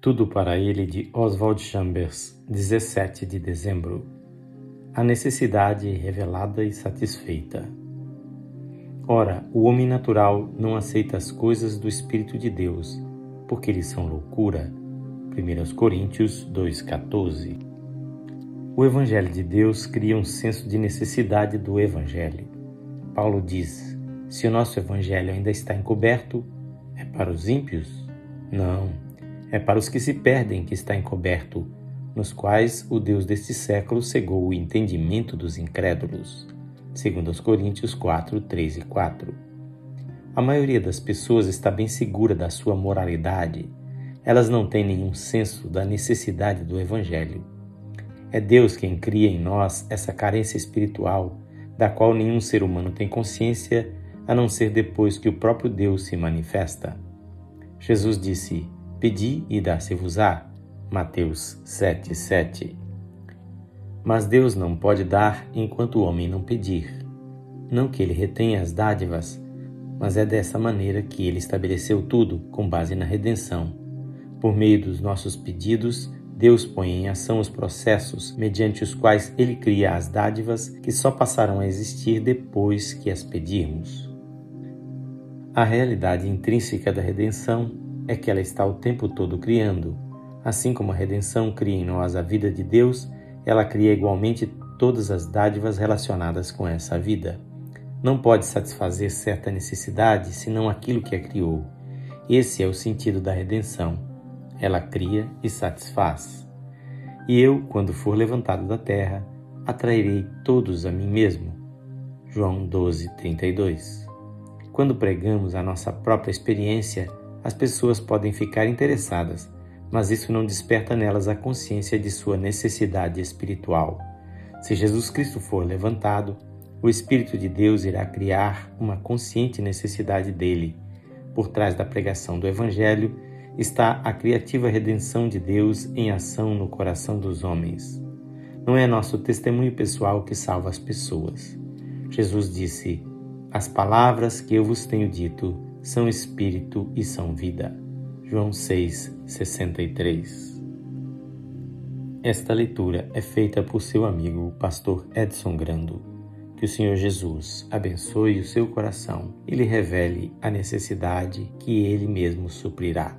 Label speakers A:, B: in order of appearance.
A: Tudo para ele de Oswald Chambers, 17 de dezembro. A necessidade revelada e satisfeita. Ora, o homem natural não aceita as coisas do Espírito de Deus, porque eles são loucura. 1 Coríntios 2,14 O Evangelho de Deus cria um senso de necessidade do Evangelho. Paulo diz: se o nosso Evangelho ainda está encoberto, é para os ímpios? Não é para os que se perdem que está encoberto, nos quais o Deus deste século cegou o entendimento dos incrédulos. Segundo Coríntios 4, 3 e 4. A maioria das pessoas está bem segura da sua moralidade. Elas não têm nenhum senso da necessidade do Evangelho. É Deus quem cria em nós essa carência espiritual, da qual nenhum ser humano tem consciência, a não ser depois que o próprio Deus se manifesta. Jesus disse: Pedi e dá-se-vos-á. Mateus 7, 7. Mas Deus não pode dar enquanto o homem não pedir. Não que ele retenha as dádivas, mas é dessa maneira que ele estabeleceu tudo com base na redenção. Por meio dos nossos pedidos, Deus põe em ação os processos mediante os quais ele cria as dádivas que só passarão a existir depois que as pedirmos. A realidade intrínseca da redenção é que ela está o tempo todo criando. Assim como a redenção cria em nós a vida de Deus, ela cria igualmente todas as dádivas relacionadas com essa vida. Não pode satisfazer certa necessidade senão aquilo que a criou. Esse é o sentido da redenção. Ela cria e satisfaz. E eu, quando for levantado da terra, atrairei todos a mim mesmo. João 12, 32. Quando pregamos a nossa própria experiência, as pessoas podem ficar interessadas, mas isso não desperta nelas a consciência de sua necessidade espiritual. Se Jesus Cristo for levantado, o Espírito de Deus irá criar uma consciente necessidade dele. Por trás da pregação do Evangelho está a criativa redenção de Deus em ação no coração dos homens. Não é nosso testemunho pessoal que salva as pessoas. Jesus disse: As palavras que eu vos tenho dito são espírito e são vida. João 6, 63. Esta leitura é feita por seu amigo, pastor Edson Grando. Que o Senhor Jesus abençoe o seu coração e lhe revele a necessidade que ele mesmo suprirá.